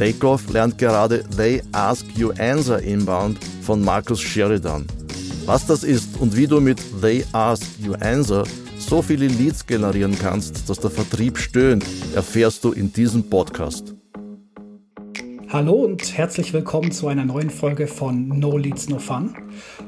Takeoff lernt gerade They Ask You Answer Inbound von Markus Sheridan. Was das ist und wie du mit They Ask You Answer so viele Leads generieren kannst, dass der Vertrieb stöhnt, erfährst du in diesem Podcast. Hallo und herzlich willkommen zu einer neuen Folge von No Leads No Fun.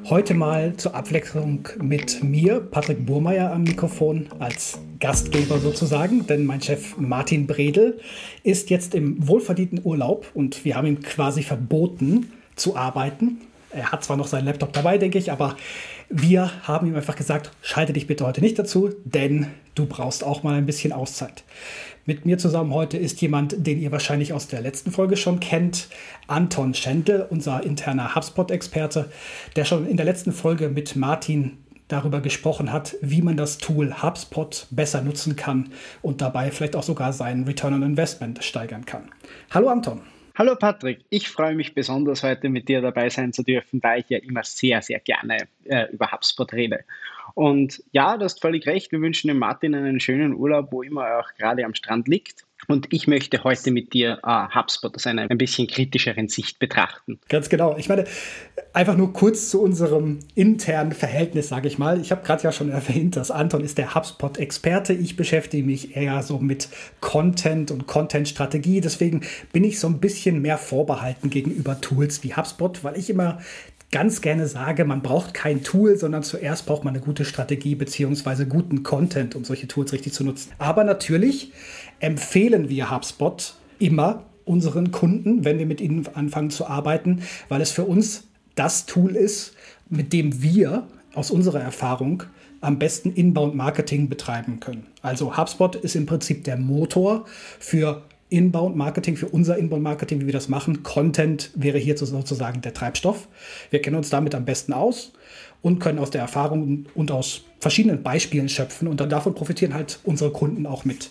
Heute mal zur Abwechslung mit mir, Patrick Burmeier am Mikrofon als Gastgeber sozusagen, denn mein Chef Martin Bredel ist jetzt im wohlverdienten Urlaub und wir haben ihm quasi verboten zu arbeiten. Er hat zwar noch seinen Laptop dabei, denke ich, aber wir haben ihm einfach gesagt, schalte dich bitte heute nicht dazu, denn du brauchst auch mal ein bisschen Auszeit. Mit mir zusammen heute ist jemand, den ihr wahrscheinlich aus der letzten Folge schon kennt, Anton Schendl, unser interner HubSpot-Experte, der schon in der letzten Folge mit Martin darüber gesprochen hat, wie man das Tool HubSpot besser nutzen kann und dabei vielleicht auch sogar seinen Return on Investment steigern kann. Hallo Anton. Hallo Patrick, ich freue mich besonders heute mit dir dabei sein zu dürfen, da ich ja immer sehr, sehr gerne äh, über HubSpot rede. Und ja, du hast völlig recht, wir wünschen dem Martin einen schönen Urlaub, wo immer er auch gerade am Strand liegt. Und ich möchte heute mit dir äh, HubSpot aus einer ein bisschen kritischeren Sicht betrachten. Ganz genau. Ich meine, einfach nur kurz zu unserem internen Verhältnis, sage ich mal. Ich habe gerade ja schon erwähnt, dass Anton ist der HubSpot-Experte. Ich beschäftige mich eher so mit Content und Content-Strategie. Deswegen bin ich so ein bisschen mehr vorbehalten gegenüber Tools wie HubSpot, weil ich immer ganz gerne sage, man braucht kein Tool, sondern zuerst braucht man eine gute Strategie bzw. guten Content, um solche Tools richtig zu nutzen. Aber natürlich empfehlen wir HubSpot immer unseren Kunden, wenn wir mit ihnen anfangen zu arbeiten, weil es für uns das Tool ist, mit dem wir aus unserer Erfahrung am besten Inbound-Marketing betreiben können. Also HubSpot ist im Prinzip der Motor für Inbound-Marketing, für unser Inbound-Marketing, wie wir das machen. Content wäre hier sozusagen der Treibstoff. Wir kennen uns damit am besten aus und können aus der Erfahrung und aus verschiedenen Beispielen schöpfen und dann davon profitieren halt unsere Kunden auch mit.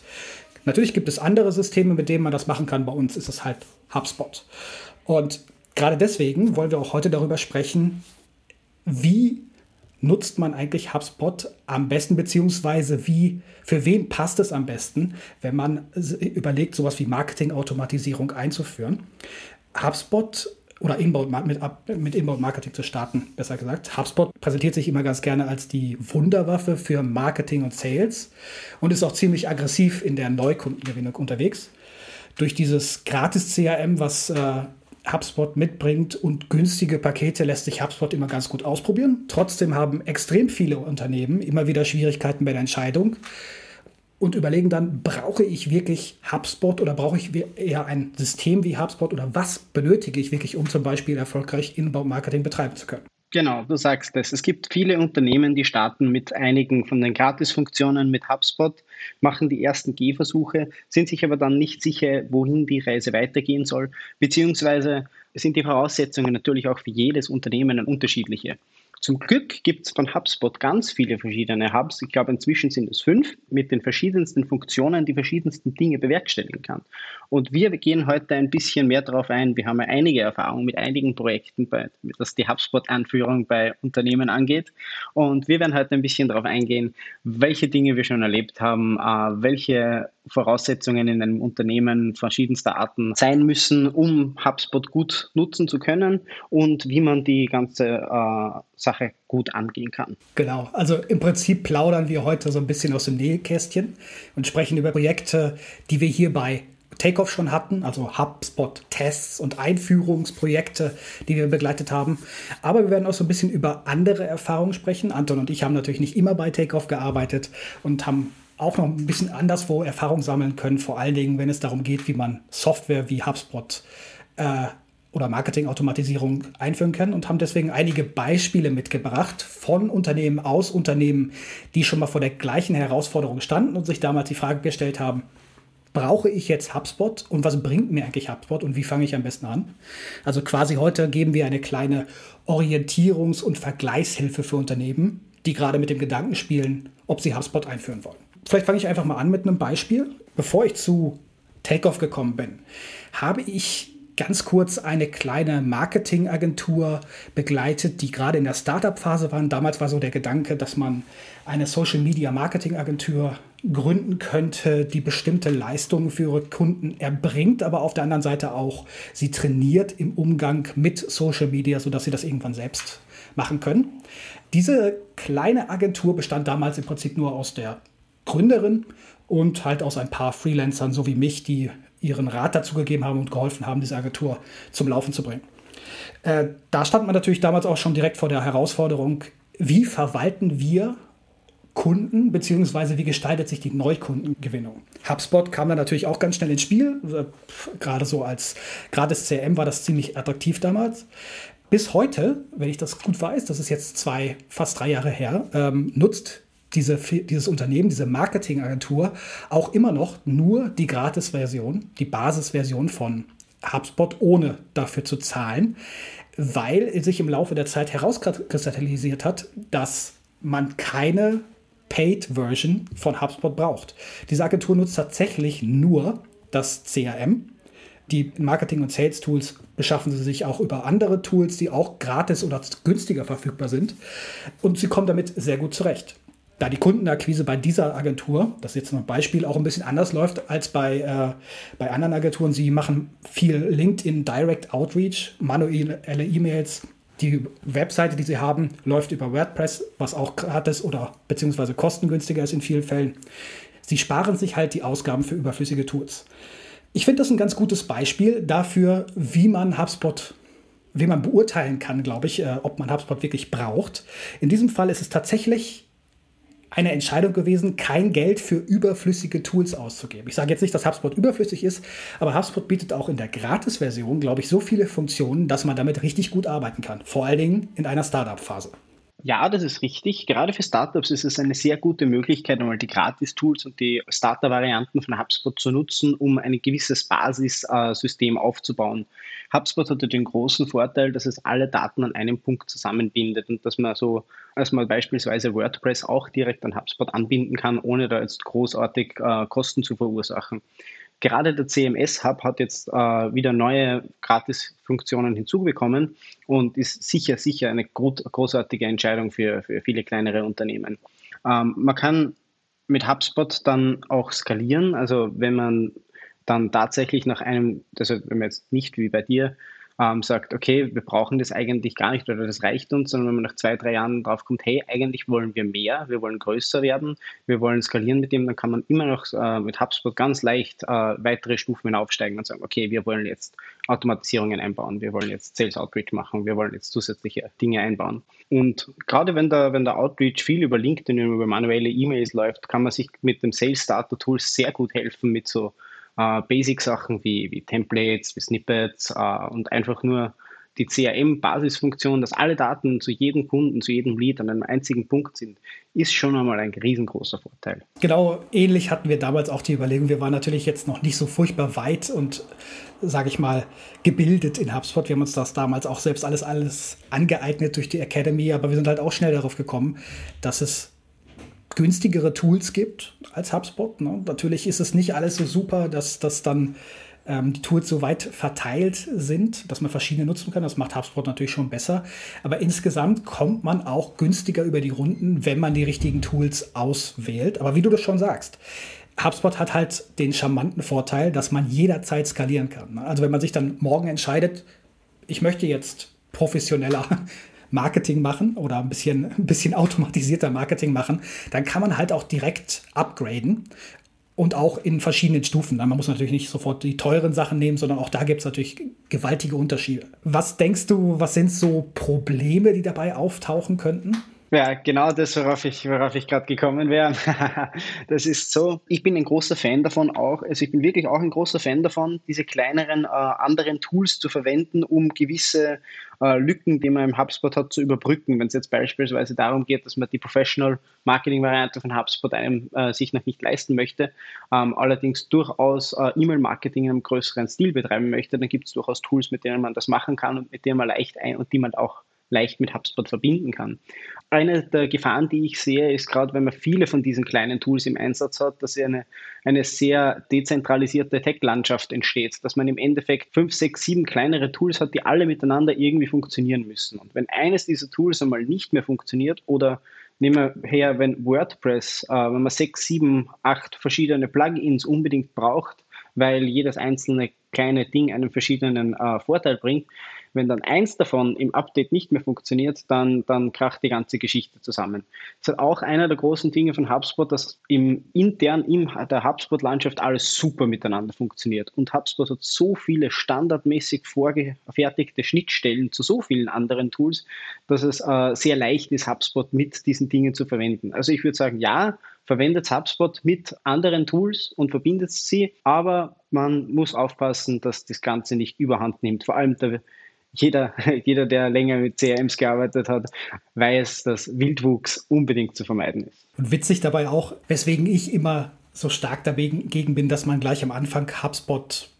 Natürlich gibt es andere Systeme, mit denen man das machen kann. Bei uns ist es halt HubSpot. Und gerade deswegen wollen wir auch heute darüber sprechen, wie nutzt man eigentlich HubSpot am besten, beziehungsweise wie, für wen passt es am besten, wenn man überlegt, sowas wie Marketing-Automatisierung einzuführen. HubSpot oder Inbound, mit, mit Inbound-Marketing zu starten, besser gesagt. HubSpot präsentiert sich immer ganz gerne als die Wunderwaffe für Marketing und Sales und ist auch ziemlich aggressiv in der Neukundengewinnung unterwegs. Durch dieses Gratis-CRM, was äh, HubSpot mitbringt und günstige Pakete lässt sich HubSpot immer ganz gut ausprobieren. Trotzdem haben extrem viele Unternehmen immer wieder Schwierigkeiten bei der Entscheidung und überlegen dann, brauche ich wirklich HubSpot oder brauche ich eher ein System wie HubSpot oder was benötige ich wirklich, um zum Beispiel erfolgreich Inbound-Marketing betreiben zu können? Genau, du sagst es. Es gibt viele Unternehmen, die starten mit einigen von den Gratisfunktionen mit HubSpot, machen die ersten Gehversuche, sind sich aber dann nicht sicher, wohin die Reise weitergehen soll, beziehungsweise sind die Voraussetzungen natürlich auch für jedes Unternehmen unterschiedliche. Zum Glück gibt es von HubSpot ganz viele verschiedene Hubs. Ich glaube, inzwischen sind es fünf mit den verschiedensten Funktionen, die verschiedensten Dinge bewerkstelligen kann. Und wir gehen heute ein bisschen mehr darauf ein. Wir haben ja einige Erfahrungen mit einigen Projekten, bei, was die HubSpot-Anführung bei Unternehmen angeht. Und wir werden heute ein bisschen darauf eingehen, welche Dinge wir schon erlebt haben, äh, welche Voraussetzungen in einem Unternehmen verschiedenster Arten sein müssen, um HubSpot gut nutzen zu können und wie man die ganze äh, Sache gut angehen kann. Genau, also im Prinzip plaudern wir heute so ein bisschen aus dem Nähkästchen und sprechen über Projekte, die wir hier bei Takeoff schon hatten, also HubSpot-Tests und Einführungsprojekte, die wir begleitet haben. Aber wir werden auch so ein bisschen über andere Erfahrungen sprechen. Anton und ich haben natürlich nicht immer bei Takeoff gearbeitet und haben auch noch ein bisschen anderswo Erfahrung sammeln können, vor allen Dingen, wenn es darum geht, wie man Software wie HubSpot äh, oder Marketingautomatisierung einführen kann und haben deswegen einige Beispiele mitgebracht von Unternehmen aus Unternehmen, die schon mal vor der gleichen Herausforderung standen und sich damals die Frage gestellt haben, brauche ich jetzt HubSpot und was bringt mir eigentlich HubSpot und wie fange ich am besten an? Also quasi heute geben wir eine kleine Orientierungs- und Vergleichshilfe für Unternehmen, die gerade mit dem Gedanken spielen, ob sie HubSpot einführen wollen. Vielleicht fange ich einfach mal an mit einem Beispiel. Bevor ich zu Takeoff gekommen bin, habe ich ganz kurz eine kleine Marketingagentur begleitet, die gerade in der Startup-Phase waren. Damals war so der Gedanke, dass man eine Social-Media-Marketing-Agentur gründen könnte, die bestimmte Leistungen für ihre Kunden erbringt, aber auf der anderen Seite auch sie trainiert im Umgang mit Social Media, sodass sie das irgendwann selbst machen können. Diese kleine Agentur bestand damals im Prinzip nur aus der Gründerin und halt aus ein paar Freelancern, so wie mich, die ihren Rat dazu gegeben haben und geholfen haben, diese Agentur zum Laufen zu bringen. Äh, da stand man natürlich damals auch schon direkt vor der Herausforderung, wie verwalten wir Kunden, beziehungsweise wie gestaltet sich die Neukundengewinnung. HubSpot kam da natürlich auch ganz schnell ins Spiel. Äh, gerade so als gratis CRM war das ziemlich attraktiv damals. Bis heute, wenn ich das gut weiß, das ist jetzt zwei, fast drei Jahre her, ähm, nutzt diese, dieses Unternehmen, diese Marketingagentur auch immer noch nur die Gratis-Version, die Basisversion von HubSpot, ohne dafür zu zahlen, weil sich im Laufe der Zeit herauskristallisiert hat, dass man keine Paid-Version von HubSpot braucht. Diese Agentur nutzt tatsächlich nur das CRM. Die Marketing- und Sales-Tools beschaffen sie sich auch über andere Tools, die auch gratis oder günstiger verfügbar sind. Und sie kommen damit sehr gut zurecht da die Kundenakquise bei dieser Agentur, das ist jetzt ein Beispiel, auch ein bisschen anders läuft als bei, äh, bei anderen Agenturen. Sie machen viel LinkedIn Direct Outreach, manuelle E-Mails. Die Webseite, die sie haben, läuft über WordPress, was auch gratis oder beziehungsweise kostengünstiger ist in vielen Fällen. Sie sparen sich halt die Ausgaben für überflüssige Tools. Ich finde das ein ganz gutes Beispiel dafür, wie man HubSpot wie man beurteilen kann, glaube ich, äh, ob man HubSpot wirklich braucht. In diesem Fall ist es tatsächlich eine Entscheidung gewesen, kein Geld für überflüssige Tools auszugeben. Ich sage jetzt nicht, dass HubSpot überflüssig ist, aber HubSpot bietet auch in der Gratis-Version, glaube ich, so viele Funktionen, dass man damit richtig gut arbeiten kann. Vor allen Dingen in einer Startup-Phase. Ja, das ist richtig. Gerade für Startups ist es eine sehr gute Möglichkeit, einmal die Gratis-Tools und die Starter-Varianten von HubSpot zu nutzen, um ein gewisses Basissystem aufzubauen. HubSpot hatte den großen Vorteil, dass es alle Daten an einem Punkt zusammenbindet und dass man so, dass man beispielsweise WordPress auch direkt an HubSpot anbinden kann, ohne da jetzt großartig äh, Kosten zu verursachen. Gerade der CMS-Hub hat jetzt äh, wieder neue Gratis-Funktionen hinzubekommen und ist sicher, sicher eine großartige Entscheidung für, für viele kleinere Unternehmen. Ähm, man kann mit HubSpot dann auch skalieren. Also wenn man dann tatsächlich nach einem, also wenn man jetzt nicht wie bei dir ähm, sagt, okay, wir brauchen das eigentlich gar nicht oder das reicht uns, sondern wenn man nach zwei, drei Jahren drauf kommt, hey, eigentlich wollen wir mehr, wir wollen größer werden, wir wollen skalieren mit dem, dann kann man immer noch äh, mit HubSpot ganz leicht äh, weitere Stufen hinaufsteigen und sagen, okay, wir wollen jetzt Automatisierungen einbauen, wir wollen jetzt Sales Outreach machen, wir wollen jetzt zusätzliche Dinge einbauen. Und gerade wenn der, wenn der Outreach viel über LinkedIn, über manuelle E-Mails läuft, kann man sich mit dem Sales Starter Tool sehr gut helfen mit so äh, Basic-Sachen wie, wie Templates, wie Snippets äh, und einfach nur die CRM-Basisfunktion, dass alle Daten zu jedem Kunden, zu jedem Lead an einem einzigen Punkt sind, ist schon einmal ein riesengroßer Vorteil. Genau, ähnlich hatten wir damals auch die Überlegung. Wir waren natürlich jetzt noch nicht so furchtbar weit und, sage ich mal, gebildet in HubSpot. Wir haben uns das damals auch selbst alles, alles angeeignet durch die Academy, aber wir sind halt auch schnell darauf gekommen, dass es günstigere Tools gibt als HubSpot. Ne? Natürlich ist es nicht alles so super, dass, dass dann ähm, die Tools so weit verteilt sind, dass man verschiedene nutzen kann. Das macht HubSpot natürlich schon besser. Aber insgesamt kommt man auch günstiger über die Runden, wenn man die richtigen Tools auswählt. Aber wie du das schon sagst, HubSpot hat halt den charmanten Vorteil, dass man jederzeit skalieren kann. Ne? Also wenn man sich dann morgen entscheidet, ich möchte jetzt professioneller Marketing machen oder ein bisschen, ein bisschen automatisierter Marketing machen, dann kann man halt auch direkt upgraden und auch in verschiedenen Stufen. Man muss natürlich nicht sofort die teuren Sachen nehmen, sondern auch da gibt es natürlich gewaltige Unterschiede. Was denkst du, was sind so Probleme, die dabei auftauchen könnten? Ja, genau das, worauf ich, worauf ich gerade gekommen wäre. das ist so, ich bin ein großer Fan davon auch, also ich bin wirklich auch ein großer Fan davon, diese kleineren äh, anderen Tools zu verwenden, um gewisse äh, Lücken, die man im HubSpot hat, zu überbrücken. Wenn es jetzt beispielsweise darum geht, dass man die Professional Marketing Variante von HubSpot einem äh, sich noch nicht leisten möchte, ähm, allerdings durchaus äh, E-Mail-Marketing in einem größeren Stil betreiben möchte, dann gibt es durchaus Tools, mit denen man das machen kann und mit denen man leicht ein und die man auch leicht mit HubSpot verbinden kann. Eine der Gefahren, die ich sehe, ist gerade, wenn man viele von diesen kleinen Tools im Einsatz hat, dass eine, eine sehr dezentralisierte Tech-Landschaft entsteht, dass man im Endeffekt fünf, sechs, sieben kleinere Tools hat, die alle miteinander irgendwie funktionieren müssen. Und wenn eines dieser Tools einmal nicht mehr funktioniert oder nehmen wir her, wenn WordPress, äh, wenn man sechs, sieben, acht verschiedene Plugins unbedingt braucht, weil jedes einzelne kleine Ding einen verschiedenen äh, Vorteil bringt, wenn dann eins davon im Update nicht mehr funktioniert, dann, dann kracht die ganze Geschichte zusammen. Das ist auch einer der großen Dinge von HubSpot, dass im intern in der HubSpot-Landschaft alles super miteinander funktioniert. Und HubSpot hat so viele standardmäßig vorgefertigte Schnittstellen zu so vielen anderen Tools, dass es äh, sehr leicht ist, HubSpot mit diesen Dingen zu verwenden. Also ich würde sagen, ja, verwendet HubSpot mit anderen Tools und verbindet sie, aber man muss aufpassen, dass das Ganze nicht überhand nimmt. Vor allem der jeder, jeder, der länger mit CRMs gearbeitet hat, weiß, dass Wildwuchs unbedingt zu vermeiden ist. Und witzig dabei auch, weswegen ich immer so stark dagegen bin, dass man gleich am Anfang HubSpot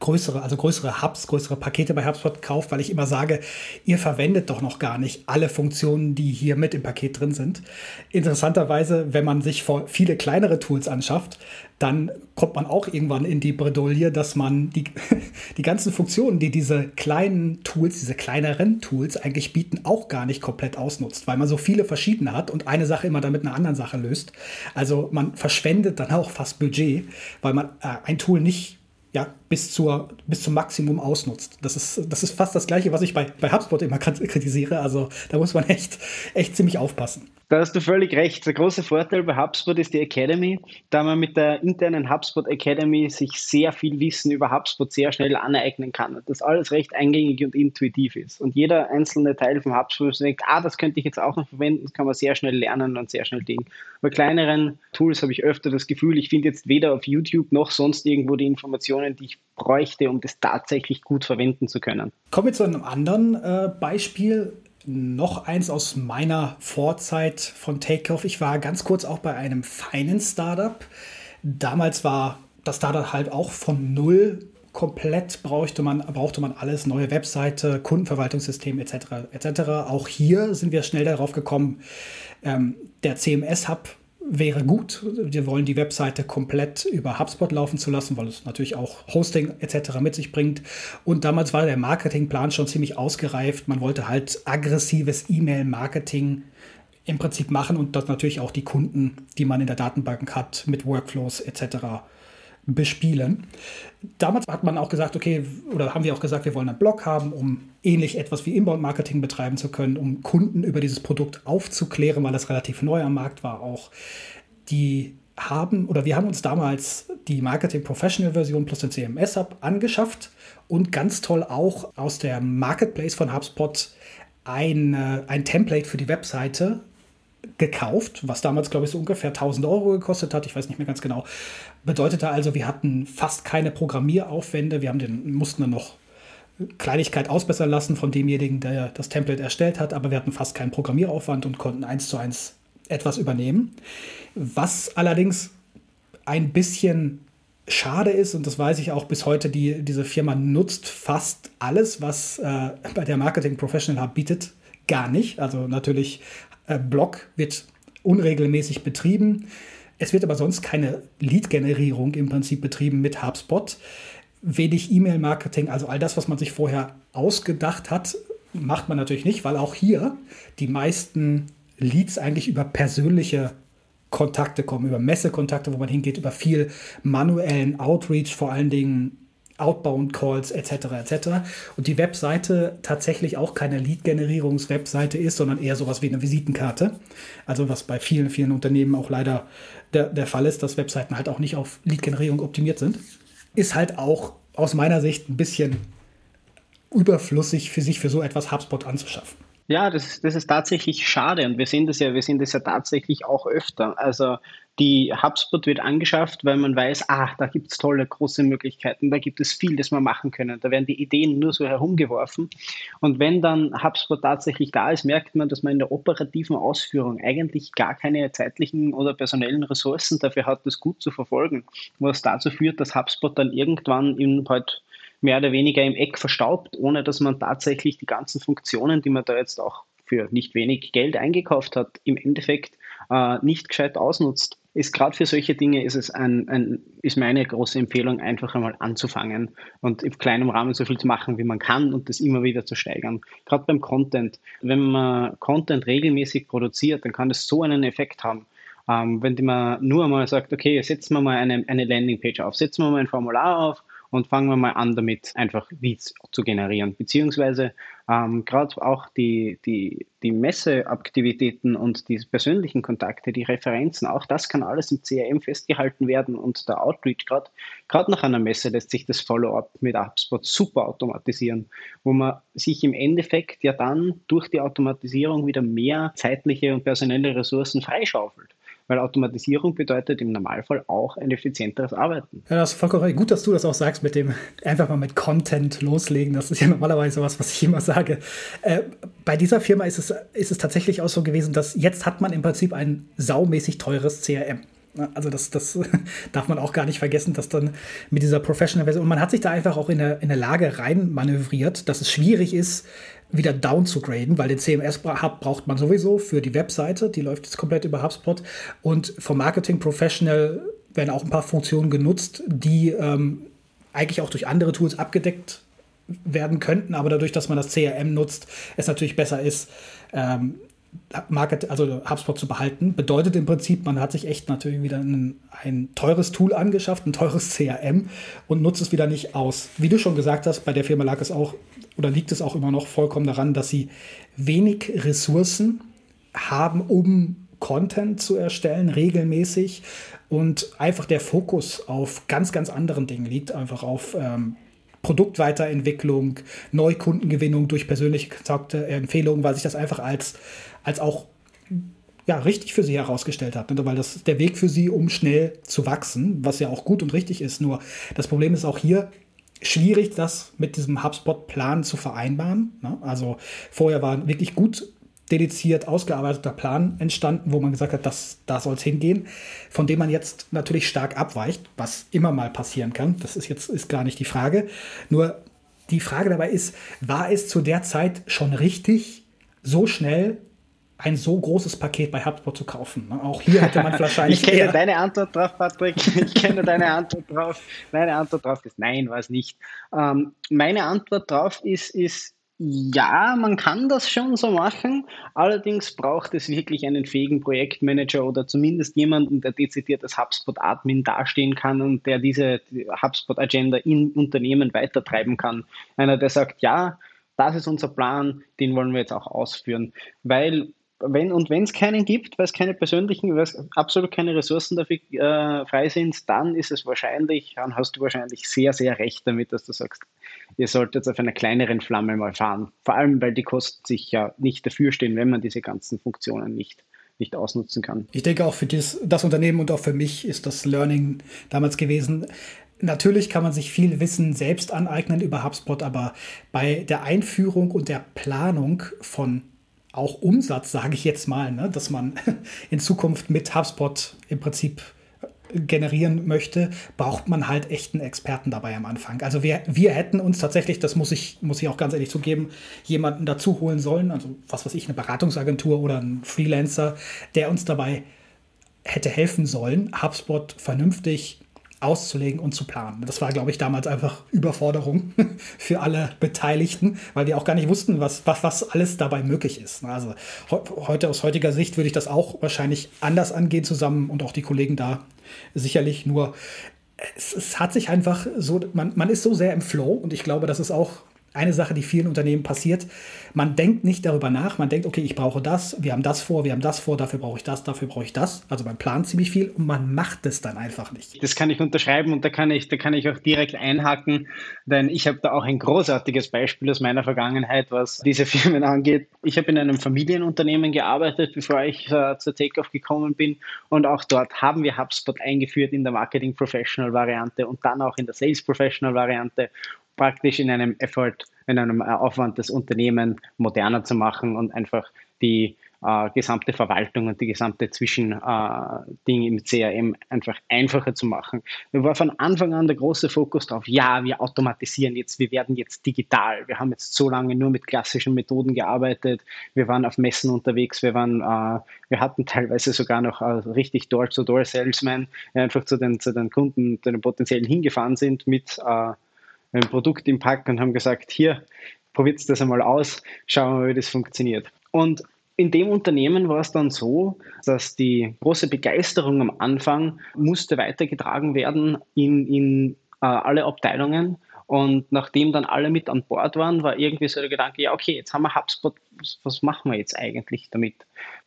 größere, also größere Hubs, größere Pakete bei HubSpot kauft, weil ich immer sage, ihr verwendet doch noch gar nicht alle Funktionen, die hier mit im Paket drin sind. Interessanterweise, wenn man sich viele kleinere Tools anschafft, dann kommt man auch irgendwann in die Bredouille, dass man die, die ganzen Funktionen, die diese kleinen Tools, diese kleineren Tools eigentlich bieten, auch gar nicht komplett ausnutzt, weil man so viele verschiedene hat und eine Sache immer damit eine andere Sache löst. Also man verschwendet dann auch fast Budget, weil man äh, ein Tool nicht ja, bis, zur, bis zum Maximum ausnutzt. Das ist, das ist fast das Gleiche, was ich bei, bei HubSpot immer kritisiere. Also da muss man echt, echt ziemlich aufpassen. Da hast du völlig recht. Der große Vorteil bei HubSpot ist die Academy, da man mit der internen HubSpot Academy sich sehr viel Wissen über HubSpot sehr schnell aneignen kann. Das alles recht eingängig und intuitiv ist. Und jeder einzelne Teil vom HubSpot denkt, ah, das könnte ich jetzt auch noch verwenden, das kann man sehr schnell lernen und sehr schnell Ding. Bei kleineren Tools habe ich öfter das Gefühl, ich finde jetzt weder auf YouTube noch sonst irgendwo die Informationen, die ich bräuchte, um das tatsächlich gut verwenden zu können. Kommen wir zu einem anderen äh, Beispiel noch eins aus meiner Vorzeit von Takeoff. Ich war ganz kurz auch bei einem feinen Startup. Damals war das Startup halt auch von null komplett brauchte man, brauchte man alles, neue Webseite, Kundenverwaltungssystem etc. etc. Auch hier sind wir schnell darauf gekommen, ähm, der CMS-Hub wäre gut. Wir wollen die Webseite komplett über HubSpot laufen zu lassen, weil es natürlich auch Hosting etc. mit sich bringt. Und damals war der Marketingplan schon ziemlich ausgereift. Man wollte halt aggressives E-Mail-Marketing im Prinzip machen und das natürlich auch die Kunden, die man in der Datenbank hat, mit Workflows etc bespielen. Damals hat man auch gesagt, okay, oder haben wir auch gesagt, wir wollen einen Blog haben, um ähnlich etwas wie Inbound-Marketing betreiben zu können, um Kunden über dieses Produkt aufzuklären, weil das relativ neu am Markt war auch. Die haben, oder wir haben uns damals die Marketing Professional Version plus den CMS Hub angeschafft und ganz toll auch aus der Marketplace von HubSpot ein, ein Template für die Webseite gekauft, was damals, glaube ich, so ungefähr 1000 Euro gekostet hat. Ich weiß nicht mehr ganz genau. Bedeutete also, wir hatten fast keine Programmieraufwände. Wir haben den, mussten dann noch Kleinigkeit ausbessern lassen von demjenigen, der das Template erstellt hat, aber wir hatten fast keinen Programmieraufwand und konnten eins zu eins etwas übernehmen. Was allerdings ein bisschen schade ist, und das weiß ich auch bis heute, die, diese Firma nutzt fast alles, was äh, bei der Marketing Professional Hub bietet, gar nicht. Also natürlich Blog wird unregelmäßig betrieben. Es wird aber sonst keine Lead-Generierung im Prinzip betrieben mit HubSpot. Wenig E-Mail-Marketing, also all das, was man sich vorher ausgedacht hat, macht man natürlich nicht, weil auch hier die meisten Leads eigentlich über persönliche Kontakte kommen, über Messekontakte, wo man hingeht, über viel manuellen Outreach, vor allen Dingen Outbound-Calls etc. etc. Und die Webseite tatsächlich auch keine Lead-Generierungs-Webseite ist, sondern eher sowas wie eine Visitenkarte. Also was bei vielen, vielen Unternehmen auch leider der, der Fall ist, dass Webseiten halt auch nicht auf Lead-Generierung optimiert sind. Ist halt auch aus meiner Sicht ein bisschen überflüssig für sich für so etwas HubSpot anzuschaffen. Ja, das, das ist tatsächlich schade und wir sehen das ja, wir sehen das ja tatsächlich auch öfter. Also die HubSpot wird angeschafft, weil man weiß, ah, da gibt es tolle große Möglichkeiten, da gibt es viel, das wir machen können. Da werden die Ideen nur so herumgeworfen. Und wenn dann HubSpot tatsächlich da ist, merkt man, dass man in der operativen Ausführung eigentlich gar keine zeitlichen oder personellen Ressourcen dafür hat, das gut zu verfolgen. Was dazu führt, dass HubSpot dann irgendwann in halt mehr oder weniger im Eck verstaubt, ohne dass man tatsächlich die ganzen Funktionen, die man da jetzt auch für nicht wenig Geld eingekauft hat, im Endeffekt äh, nicht gescheit ausnutzt. Ist gerade für solche Dinge ist es ein, ein, ist meine große Empfehlung, einfach einmal anzufangen und im kleinen Rahmen so viel zu machen, wie man kann und das immer wieder zu steigern. Gerade beim Content. Wenn man Content regelmäßig produziert, dann kann das so einen Effekt haben. Ähm, wenn man nur einmal sagt, okay, setzen wir mal eine, eine Landingpage auf, setzen wir mal ein Formular auf und fangen wir mal an, damit einfach Leads zu generieren. Beziehungsweise ähm, gerade auch die, die, die Messeaktivitäten und die persönlichen Kontakte, die Referenzen, auch das kann alles im CRM festgehalten werden und der Outreach gerade gerade nach einer Messe lässt sich das Follow-up mit HubSpot super automatisieren, wo man sich im Endeffekt ja dann durch die Automatisierung wieder mehr zeitliche und personelle Ressourcen freischaufelt weil Automatisierung bedeutet im Normalfall auch ein effizienteres Arbeiten. Ja, das ist vollkommen recht. Gut, dass du das auch sagst mit dem einfach mal mit Content loslegen. Das ist ja normalerweise was, was ich immer sage. Äh, bei dieser Firma ist es, ist es tatsächlich auch so gewesen, dass jetzt hat man im Prinzip ein saumäßig teures CRM. Also das, das darf man auch gar nicht vergessen, dass dann mit dieser Professional-Version, und man hat sich da einfach auch in der, in der Lage rein manövriert, dass es schwierig ist, wieder down zu graden, weil den CMS-Hub braucht man sowieso für die Webseite, die läuft jetzt komplett über HubSpot. Und vom Marketing Professional werden auch ein paar Funktionen genutzt, die ähm, eigentlich auch durch andere Tools abgedeckt werden könnten, aber dadurch, dass man das CRM nutzt, es natürlich besser ist, ähm, Market, also HubSpot zu behalten. Bedeutet im Prinzip, man hat sich echt natürlich wieder ein, ein, teures Tool angeschafft, ein teures CRM und nutzt es wieder nicht aus. Wie du schon gesagt hast, bei der Firma lag es auch oder liegt es auch immer noch vollkommen daran, dass sie wenig Ressourcen haben, um Content zu erstellen, regelmäßig und einfach der Fokus auf ganz, ganz anderen Dingen liegt, einfach auf ähm, Produktweiterentwicklung, Neukundengewinnung durch persönliche Kontakte, Empfehlungen, weil sich das einfach als, als auch ja, richtig für sie herausgestellt hat. Ne? Weil das ist der Weg für sie, um schnell zu wachsen, was ja auch gut und richtig ist. Nur das Problem ist auch hier, schwierig, das mit diesem HubSpot-Plan zu vereinbaren. Ne? Also vorher war wirklich gut dediziert ausgearbeiteter Plan entstanden, wo man gesagt hat, dass da soll es hingehen, von dem man jetzt natürlich stark abweicht, was immer mal passieren kann. Das ist jetzt ist gar nicht die Frage. Nur die Frage dabei ist, war es zu der Zeit schon richtig, so schnell ein so großes Paket bei HubSpot zu kaufen. Ne? Auch hier hätte man wahrscheinlich. ich kenne deine Antwort drauf, Patrick. Ich kenne deine Antwort drauf. Meine Antwort drauf ist nein, war es nicht. Ähm, meine Antwort drauf ist, ist ja, man kann das schon so machen. Allerdings braucht es wirklich einen fähigen Projektmanager oder zumindest jemanden, der dezidiert als HubSpot-Admin dastehen kann und der diese HubSpot-Agenda in Unternehmen weitertreiben kann. Einer, der sagt, ja, das ist unser Plan, den wollen wir jetzt auch ausführen. Weil wenn und wenn es keinen gibt, weil es keine persönlichen, weil es absolut keine Ressourcen dafür äh, frei sind, dann ist es wahrscheinlich, dann hast du wahrscheinlich sehr, sehr recht damit, dass du sagst, ihr solltet auf einer kleineren Flamme mal fahren. Vor allem, weil die Kosten sich ja nicht dafür stehen, wenn man diese ganzen Funktionen nicht nicht ausnutzen kann. Ich denke auch für das, das Unternehmen und auch für mich ist das Learning damals gewesen. Natürlich kann man sich viel Wissen selbst aneignen über HubSpot, aber bei der Einführung und der Planung von auch Umsatz, sage ich jetzt mal, ne, dass man in Zukunft mit HubSpot im Prinzip äh, generieren möchte, braucht man halt echt einen Experten dabei am Anfang. Also wir, wir hätten uns tatsächlich, das muss ich, muss ich auch ganz ehrlich zugeben, jemanden dazu holen sollen, also was weiß ich, eine Beratungsagentur oder ein Freelancer, der uns dabei hätte helfen sollen, HubSpot vernünftig auszulegen und zu planen. Das war, glaube ich, damals einfach Überforderung für alle Beteiligten, weil wir auch gar nicht wussten, was, was, was alles dabei möglich ist. Also heute aus heutiger Sicht würde ich das auch wahrscheinlich anders angehen zusammen und auch die Kollegen da sicherlich nur. Es, es hat sich einfach so, man, man ist so sehr im Flow und ich glaube, das ist auch eine Sache, die vielen Unternehmen passiert. Man denkt nicht darüber nach. Man denkt, okay, ich brauche das, wir haben das vor, wir haben das vor, dafür brauche ich das, dafür brauche ich das. Also man plant ziemlich viel und man macht es dann einfach nicht. Das kann ich unterschreiben und da kann ich, da kann ich auch direkt einhaken, denn ich habe da auch ein großartiges Beispiel aus meiner Vergangenheit, was diese Firmen angeht. Ich habe in einem Familienunternehmen gearbeitet, bevor ich äh, zur Takeoff gekommen bin und auch dort haben wir HubSpot eingeführt in der Marketing Professional Variante und dann auch in der Sales Professional Variante praktisch in einem Effort, in einem äh, Aufwand, das Unternehmen moderner zu machen und einfach die äh, gesamte Verwaltung und die gesamte Zwischending äh, im CRM einfach einfacher zu machen. Da war von Anfang an der große Fokus darauf, ja, wir automatisieren jetzt, wir werden jetzt digital. Wir haben jetzt so lange nur mit klassischen Methoden gearbeitet. Wir waren auf Messen unterwegs, wir waren, äh, wir hatten teilweise sogar noch äh, richtig Door-to-Door-Salesmen, einfach zu den, zu den Kunden, zu den potenziellen hingefahren sind mit äh, ein Produkt im Pack und haben gesagt, hier, probiert das einmal aus, schauen wir mal, wie das funktioniert. Und in dem Unternehmen war es dann so, dass die große Begeisterung am Anfang musste weitergetragen werden in, in äh, alle Abteilungen und nachdem dann alle mit an Bord waren, war irgendwie so der Gedanke, ja, okay, jetzt haben wir HubSpot, was machen wir jetzt eigentlich damit?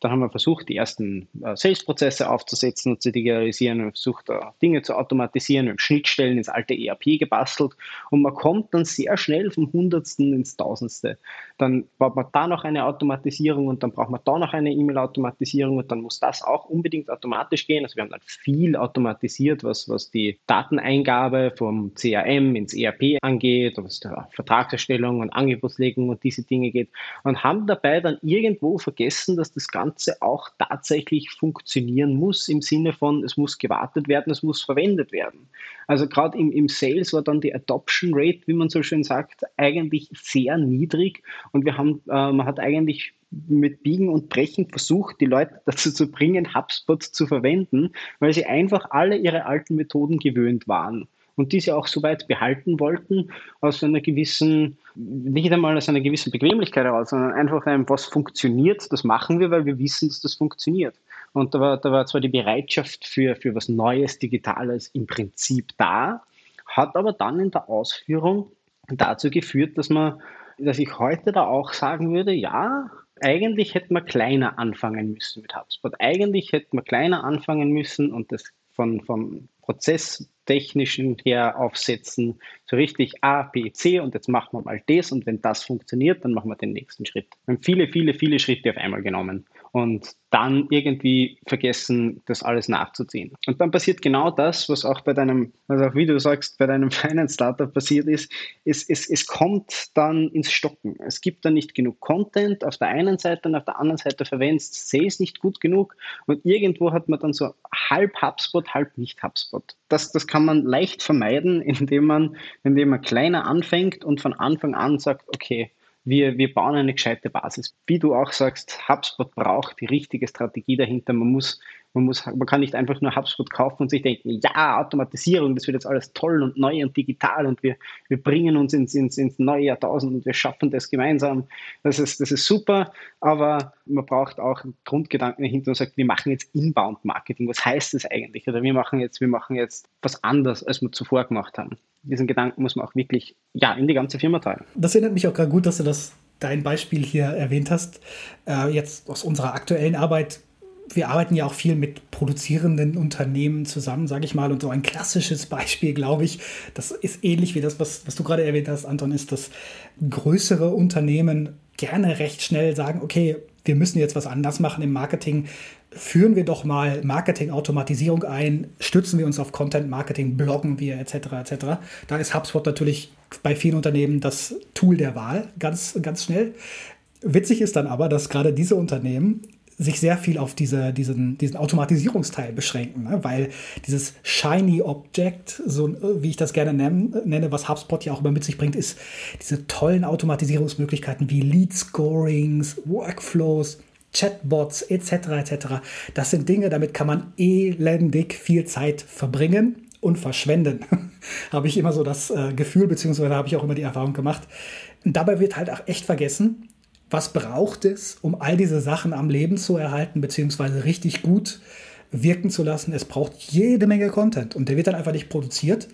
Dann haben wir versucht, die ersten äh, Sales-Prozesse aufzusetzen und zu digitalisieren, wir haben versucht, äh, Dinge zu automatisieren, wir haben Schnittstellen ins alte ERP gebastelt und man kommt dann sehr schnell vom Hundertsten ins Tausendste. Dann braucht man da noch eine Automatisierung und dann braucht man da noch eine E-Mail-Automatisierung und dann muss das auch unbedingt automatisch gehen. Also wir haben dann viel automatisiert, was, was die Dateneingabe vom CRM ins ERP angeht, was der Vertragserstellung und Angebotslegung und diese Dinge geht und haben dabei dann irgendwo vergessen, dass das Ganze auch tatsächlich funktionieren muss im Sinne von, es muss gewartet werden, es muss verwendet werden. Also gerade im, im Sales war dann die Adoption Rate, wie man so schön sagt, eigentlich sehr niedrig und wir haben, äh, man hat eigentlich mit Biegen und Brechen versucht, die Leute dazu zu bringen, HubSpot zu verwenden, weil sie einfach alle ihre alten Methoden gewöhnt waren und diese auch so weit behalten wollten, aus einer gewissen, nicht einmal aus einer gewissen Bequemlichkeit heraus, sondern einfach einem, was funktioniert, das machen wir, weil wir wissen, dass das funktioniert. Und da war, da war zwar die Bereitschaft für, für was Neues, Digitales im Prinzip da, hat aber dann in der Ausführung dazu geführt, dass man, dass ich heute da auch sagen würde, ja, eigentlich hätte man kleiner anfangen müssen mit HubSpot. Eigentlich hätte man kleiner anfangen müssen und das von, vom prozesstechnischen her aufsetzen, so richtig A, B, C und jetzt machen wir mal das und wenn das funktioniert, dann machen wir den nächsten Schritt. Wir haben viele, viele, viele Schritte auf einmal genommen und dann irgendwie vergessen, das alles nachzuziehen. Und dann passiert genau das, was auch bei deinem, also auch wie du sagst, bei deinem Finance Startup passiert ist, es, es, es kommt dann ins Stocken. Es gibt dann nicht genug Content auf der einen Seite und auf der anderen Seite verwendest Sales nicht gut genug und irgendwo hat man dann so halb HubSpot, halb nicht HubSpot. Das, das kann man leicht vermeiden, indem man, indem man kleiner anfängt und von Anfang an sagt, okay, wir, wir bauen eine gescheite Basis. Wie du auch sagst, HubSpot braucht die richtige Strategie dahinter. Man muss, man muss, man kann nicht einfach nur HubSpot kaufen und sich denken, ja, Automatisierung, das wird jetzt alles toll und neu und digital und wir, wir bringen uns ins, ins, ins neue Jahrtausend und wir schaffen das gemeinsam. Das ist, das ist super, aber man braucht auch einen Gedanken dahinter und sagt, wir machen jetzt Inbound Marketing. Was heißt das eigentlich? Oder wir machen jetzt, wir machen jetzt was anderes, als wir zuvor gemacht haben diesen Gedanken muss man auch wirklich ja, in die ganze Firma teilen. Das erinnert mich auch gerade gut, dass du das dein Beispiel hier erwähnt hast. Äh, jetzt aus unserer aktuellen Arbeit. Wir arbeiten ja auch viel mit produzierenden Unternehmen zusammen, sage ich mal. Und so ein klassisches Beispiel, glaube ich, das ist ähnlich wie das, was, was du gerade erwähnt hast, Anton, ist, dass größere Unternehmen gerne recht schnell sagen, okay, wir müssen jetzt was anders machen im Marketing führen wir doch mal Marketing-Automatisierung ein, stützen wir uns auf Content-Marketing, bloggen wir etc. etc. Da ist HubSpot natürlich bei vielen Unternehmen das Tool der Wahl, ganz, ganz schnell. Witzig ist dann aber, dass gerade diese Unternehmen sich sehr viel auf diese, diesen, diesen Automatisierungsteil beschränken, ne? weil dieses Shiny Object, so wie ich das gerne nenne, nenne, was HubSpot ja auch immer mit sich bringt, ist diese tollen Automatisierungsmöglichkeiten wie Lead Scorings, Workflows, Chatbots etc. etc. Das sind Dinge, damit kann man elendig viel Zeit verbringen und verschwenden. habe ich immer so das äh, Gefühl, beziehungsweise habe ich auch immer die Erfahrung gemacht. Und dabei wird halt auch echt vergessen, was braucht es, um all diese Sachen am Leben zu erhalten, beziehungsweise richtig gut wirken zu lassen. Es braucht jede Menge Content und der wird dann einfach nicht produziert,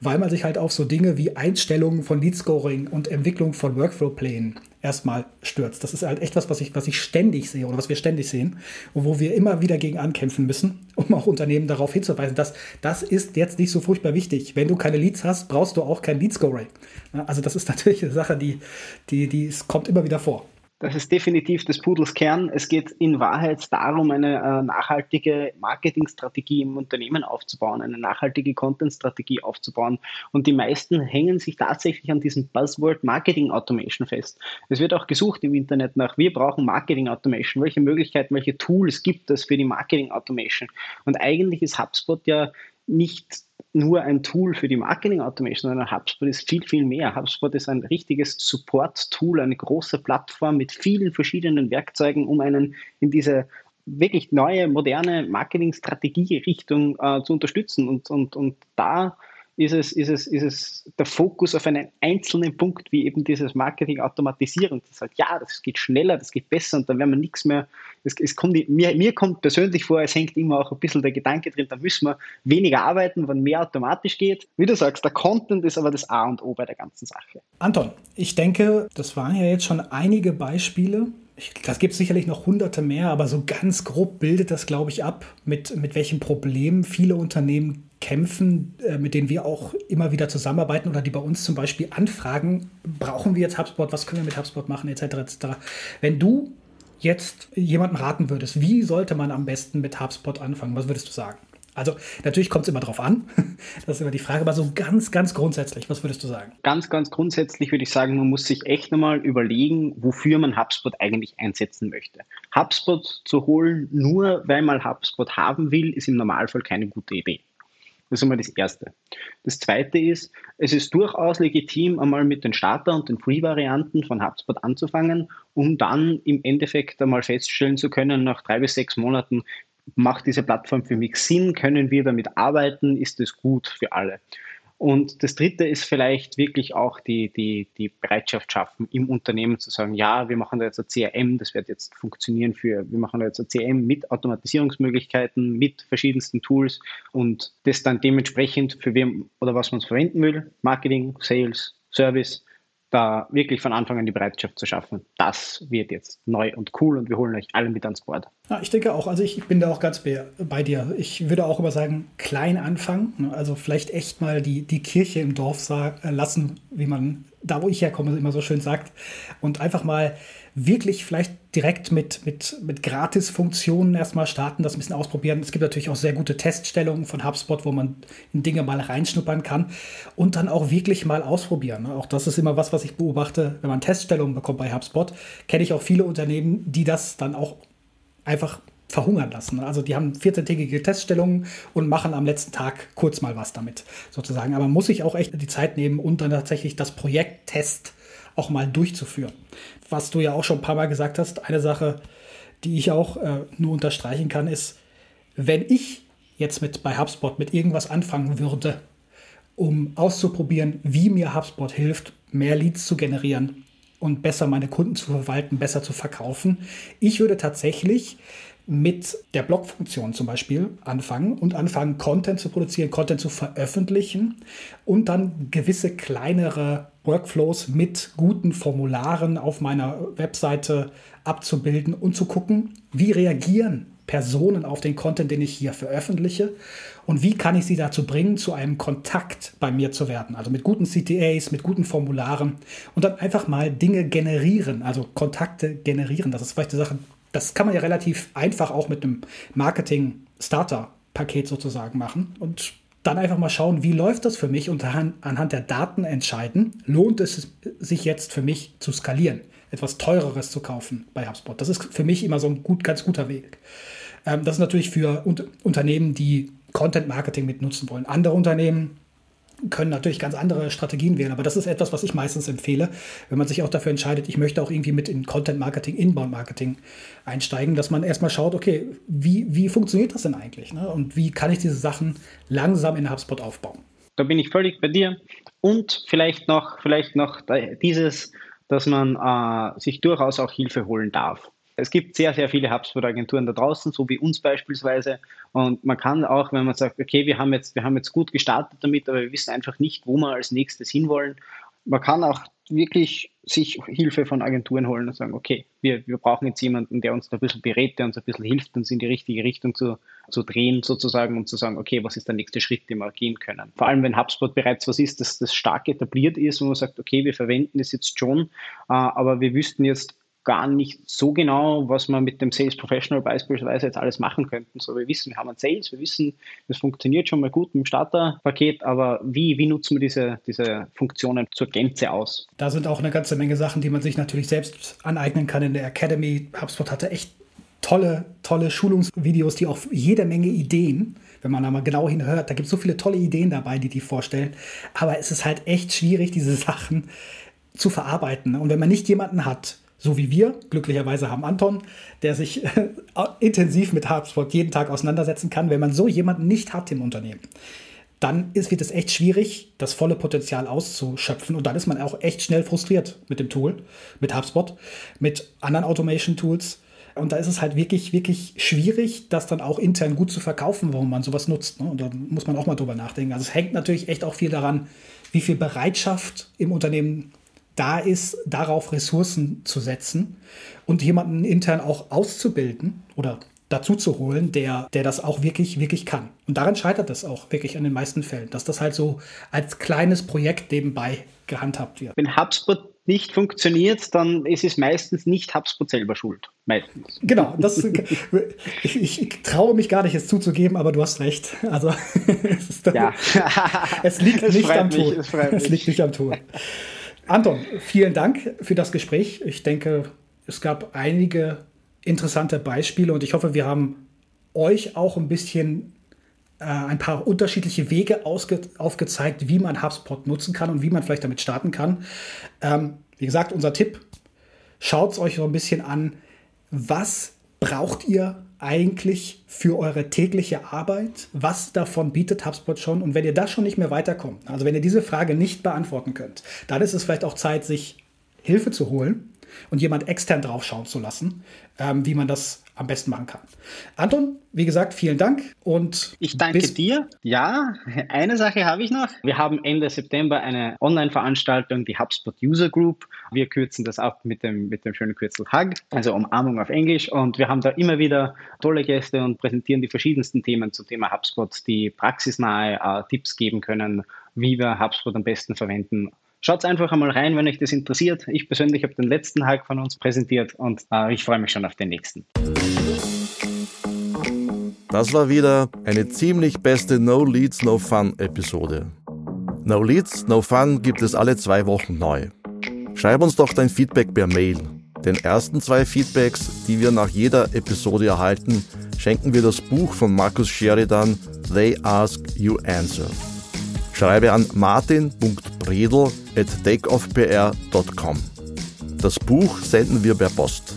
weil man sich halt auf so Dinge wie Einstellungen von Lead Scoring und Entwicklung von Workflow-Plänen erstmal stürzt. Das ist halt echt was, was ich, was ich ständig sehe oder was wir ständig sehen und wo wir immer wieder gegen ankämpfen müssen, um auch Unternehmen darauf hinzuweisen, dass das ist jetzt nicht so furchtbar wichtig. Wenn du keine Leads hast, brauchst du auch kein Lead Scoring. Also das ist natürlich eine Sache, die, die, die es kommt immer wieder vor. Das ist definitiv des Pudels Kern. Es geht in Wahrheit darum, eine äh, nachhaltige Marketingstrategie im Unternehmen aufzubauen, eine nachhaltige Content-Strategie aufzubauen. Und die meisten hängen sich tatsächlich an diesem Buzzword Marketing Automation fest. Es wird auch gesucht im Internet nach, wir brauchen Marketing Automation. Welche Möglichkeiten, welche Tools gibt es für die Marketing Automation? Und eigentlich ist HubSpot ja nicht nur ein Tool für die Marketing Automation, sondern HubSpot ist viel, viel mehr. HubSpot ist ein richtiges Support-Tool, eine große Plattform mit vielen verschiedenen Werkzeugen, um einen in diese wirklich neue, moderne Marketingstrategie-Richtung äh, zu unterstützen. Und, und, und da ist es, ist, es, ist es der Fokus auf einen einzelnen Punkt, wie eben dieses Marketing automatisieren. Das sagt, ja, das geht schneller, das geht besser und dann werden wir nichts mehr. Es, es kommt, mir, mir kommt persönlich vor, es hängt immer auch ein bisschen der Gedanke drin, da müssen wir weniger arbeiten, wenn mehr automatisch geht. Wie du sagst, der Content ist aber das A und O bei der ganzen Sache. Anton, ich denke, das waren ja jetzt schon einige Beispiele, das gibt sicherlich noch hunderte mehr, aber so ganz grob bildet das, glaube ich, ab, mit, mit welchen Problemen viele Unternehmen kämpfen, äh, mit denen wir auch immer wieder zusammenarbeiten oder die bei uns zum Beispiel anfragen, brauchen wir jetzt HubSpot, was können wir mit HubSpot machen, etc. etc. Wenn du jetzt jemanden raten würdest, wie sollte man am besten mit HubSpot anfangen, was würdest du sagen? Also natürlich kommt es immer drauf an. Das ist immer die Frage, aber so ganz, ganz grundsätzlich, was würdest du sagen? Ganz, ganz grundsätzlich würde ich sagen, man muss sich echt nochmal überlegen, wofür man HubSpot eigentlich einsetzen möchte. HubSpot zu holen, nur weil man HubSpot haben will, ist im Normalfall keine gute Idee. Das ist einmal das Erste. Das Zweite ist, es ist durchaus legitim, einmal mit den Starter- und den Free-Varianten von HubSpot anzufangen, um dann im Endeffekt einmal feststellen zu können, nach drei bis sechs Monaten, macht diese Plattform für mich Sinn? Können wir damit arbeiten? Ist es gut für alle? Und das Dritte ist vielleicht wirklich auch die, die, die Bereitschaft schaffen, im Unternehmen zu sagen, ja, wir machen da jetzt ein CRM, das wird jetzt funktionieren für, wir machen da jetzt ein CRM mit Automatisierungsmöglichkeiten, mit verschiedensten Tools und das dann dementsprechend für wem oder was man verwenden will, Marketing, Sales, Service, da wirklich von Anfang an die Bereitschaft zu schaffen. Das wird jetzt neu und cool und wir holen euch alle mit ans Board. Ja, ich denke auch, also ich bin da auch ganz bei dir. Ich würde auch immer sagen, klein anfangen. Ne? Also vielleicht echt mal die, die Kirche im Dorf äh, lassen, wie man da, wo ich herkomme, immer so schön sagt. Und einfach mal wirklich vielleicht direkt mit, mit, mit Gratis-Funktionen erstmal starten, das ein bisschen ausprobieren. Es gibt natürlich auch sehr gute Teststellungen von HubSpot, wo man in Dinge mal reinschnuppern kann und dann auch wirklich mal ausprobieren. Auch das ist immer was, was ich beobachte, wenn man Teststellungen bekommt bei HubSpot, kenne ich auch viele Unternehmen, die das dann auch einfach verhungern lassen. Also die haben 14-tägige Teststellungen und machen am letzten Tag kurz mal was damit, sozusagen. Aber muss sich auch echt die Zeit nehmen und dann tatsächlich das Projekt Test auch mal durchzuführen. Was du ja auch schon ein paar Mal gesagt hast, eine Sache, die ich auch äh, nur unterstreichen kann, ist, wenn ich jetzt mit bei HubSpot mit irgendwas anfangen würde, um auszuprobieren, wie mir HubSpot hilft, mehr Leads zu generieren und besser meine Kunden zu verwalten, besser zu verkaufen. Ich würde tatsächlich mit der Blog-Funktion zum Beispiel anfangen und anfangen, Content zu produzieren, Content zu veröffentlichen und dann gewisse kleinere Workflows mit guten Formularen auf meiner Webseite abzubilden und zu gucken, wie reagieren Personen auf den Content, den ich hier veröffentliche und wie kann ich sie dazu bringen, zu einem Kontakt bei mir zu werden. Also mit guten CTAs, mit guten Formularen und dann einfach mal Dinge generieren, also Kontakte generieren. Das ist vielleicht eine Sache, das kann man ja relativ einfach auch mit einem Marketing-Starter-Paket sozusagen machen und dann einfach mal schauen, wie läuft das für mich und anhand der Daten entscheiden, lohnt es sich jetzt für mich zu skalieren, etwas teureres zu kaufen bei HubSpot. Das ist für mich immer so ein gut, ganz guter Weg. Ähm, das ist natürlich für Unternehmen, die Content Marketing mit nutzen wollen. Andere Unternehmen können natürlich ganz andere Strategien wählen, aber das ist etwas, was ich meistens empfehle, wenn man sich auch dafür entscheidet, ich möchte auch irgendwie mit in Content Marketing, Inbound Marketing einsteigen, dass man erstmal schaut, okay, wie, wie funktioniert das denn eigentlich ne? und wie kann ich diese Sachen langsam in HubSpot aufbauen. Da bin ich völlig bei dir und vielleicht noch, vielleicht noch dieses, dass man äh, sich durchaus auch Hilfe holen darf. Es gibt sehr, sehr viele HubSpot-Agenturen da draußen, so wie uns beispielsweise. Und man kann auch, wenn man sagt, okay, wir haben jetzt, wir haben jetzt gut gestartet damit, aber wir wissen einfach nicht, wo wir als nächstes hinwollen. Man kann auch wirklich sich Hilfe von Agenturen holen und sagen, okay, wir, wir brauchen jetzt jemanden, der uns da ein bisschen berät, der uns ein bisschen hilft, uns in die richtige Richtung zu, zu drehen sozusagen und zu sagen, okay, was ist der nächste Schritt, den wir gehen können. Vor allem, wenn HubSpot bereits was ist, das, das stark etabliert ist, wo man sagt, okay, wir verwenden es jetzt schon, äh, aber wir wüssten jetzt gar nicht so genau, was wir mit dem Sales Professional beispielsweise jetzt alles machen könnten. So, wir wissen, wir haben einen Sales, wir wissen, das funktioniert schon mal gut mit dem Starterpaket, aber wie, wie nutzen wir diese, diese Funktionen zur Gänze aus? Da sind auch eine ganze Menge Sachen, die man sich natürlich selbst aneignen kann in der Academy. HubSpot hatte echt tolle, tolle Schulungsvideos, die auch jede Menge Ideen wenn man da mal genau hinhört, da gibt es so viele tolle Ideen dabei, die die vorstellen. Aber es ist halt echt schwierig, diese Sachen zu verarbeiten. Und wenn man nicht jemanden hat, so wie wir. Glücklicherweise haben Anton, der sich äh, intensiv mit HubSpot jeden Tag auseinandersetzen kann. Wenn man so jemanden nicht hat im Unternehmen, dann ist, wird es echt schwierig, das volle Potenzial auszuschöpfen. Und dann ist man auch echt schnell frustriert mit dem Tool, mit HubSpot, mit anderen Automation-Tools. Und da ist es halt wirklich, wirklich schwierig, das dann auch intern gut zu verkaufen, warum man sowas nutzt. Ne? Und da muss man auch mal drüber nachdenken. Also es hängt natürlich echt auch viel daran, wie viel Bereitschaft im Unternehmen da ist, darauf Ressourcen zu setzen und jemanden intern auch auszubilden oder dazu zu holen, der, der das auch wirklich, wirklich kann. Und daran scheitert es auch wirklich in den meisten Fällen, dass das halt so als kleines Projekt nebenbei gehandhabt wird. Wenn HubSpot nicht funktioniert, dann ist es meistens nicht HubSpot selber schuld. Meistens. Genau, das, ich, ich, traue mich gar nicht, es zuzugeben, aber du hast recht. Also es, ja. es liegt nicht am mich, Tool. Es, liegt nicht am Tool. Anton, vielen Dank für das Gespräch. Ich denke, es gab einige interessante Beispiele und ich hoffe, wir haben euch auch ein bisschen äh, ein paar unterschiedliche Wege aufgezeigt, wie man HubSpot nutzen kann und wie man vielleicht damit starten kann. Ähm, wie gesagt, unser Tipp, schaut es euch so ein bisschen an, was braucht ihr eigentlich für eure tägliche Arbeit? Was davon bietet HubSpot schon? Und wenn ihr das schon nicht mehr weiterkommt, also wenn ihr diese Frage nicht beantworten könnt, dann ist es vielleicht auch Zeit, sich Hilfe zu holen und jemand extern draufschauen zu lassen, ähm, wie man das am besten machen kann. Anton, wie gesagt, vielen Dank und ich danke dir. Ja, eine Sache habe ich noch. Wir haben Ende September eine Online-Veranstaltung, die HubSpot User Group. Wir kürzen das ab mit dem, mit dem schönen Kürzel HUG, also Umarmung auf Englisch. Und wir haben da immer wieder tolle Gäste und präsentieren die verschiedensten Themen zum Thema HubSpot, die praxisnahe äh, Tipps geben können, wie wir HubSpot am besten verwenden Schaut einfach einmal rein, wenn euch das interessiert. Ich persönlich habe den letzten Hack von uns präsentiert und äh, ich freue mich schon auf den nächsten. Das war wieder eine ziemlich beste No Leads, No Fun Episode. No Leads, No Fun gibt es alle zwei Wochen neu. Schreib uns doch dein Feedback per Mail. Den ersten zwei Feedbacks, die wir nach jeder Episode erhalten, schenken wir das Buch von Markus Sheridan They Ask You Answer. Schreibe an martin.bredel at takeoffpr.com. Das Buch senden wir per Post.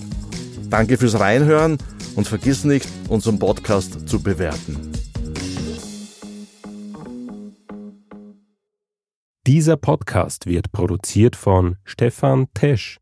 Danke fürs Reinhören und vergiss nicht, unseren Podcast zu bewerten. Dieser Podcast wird produziert von Stefan Tesch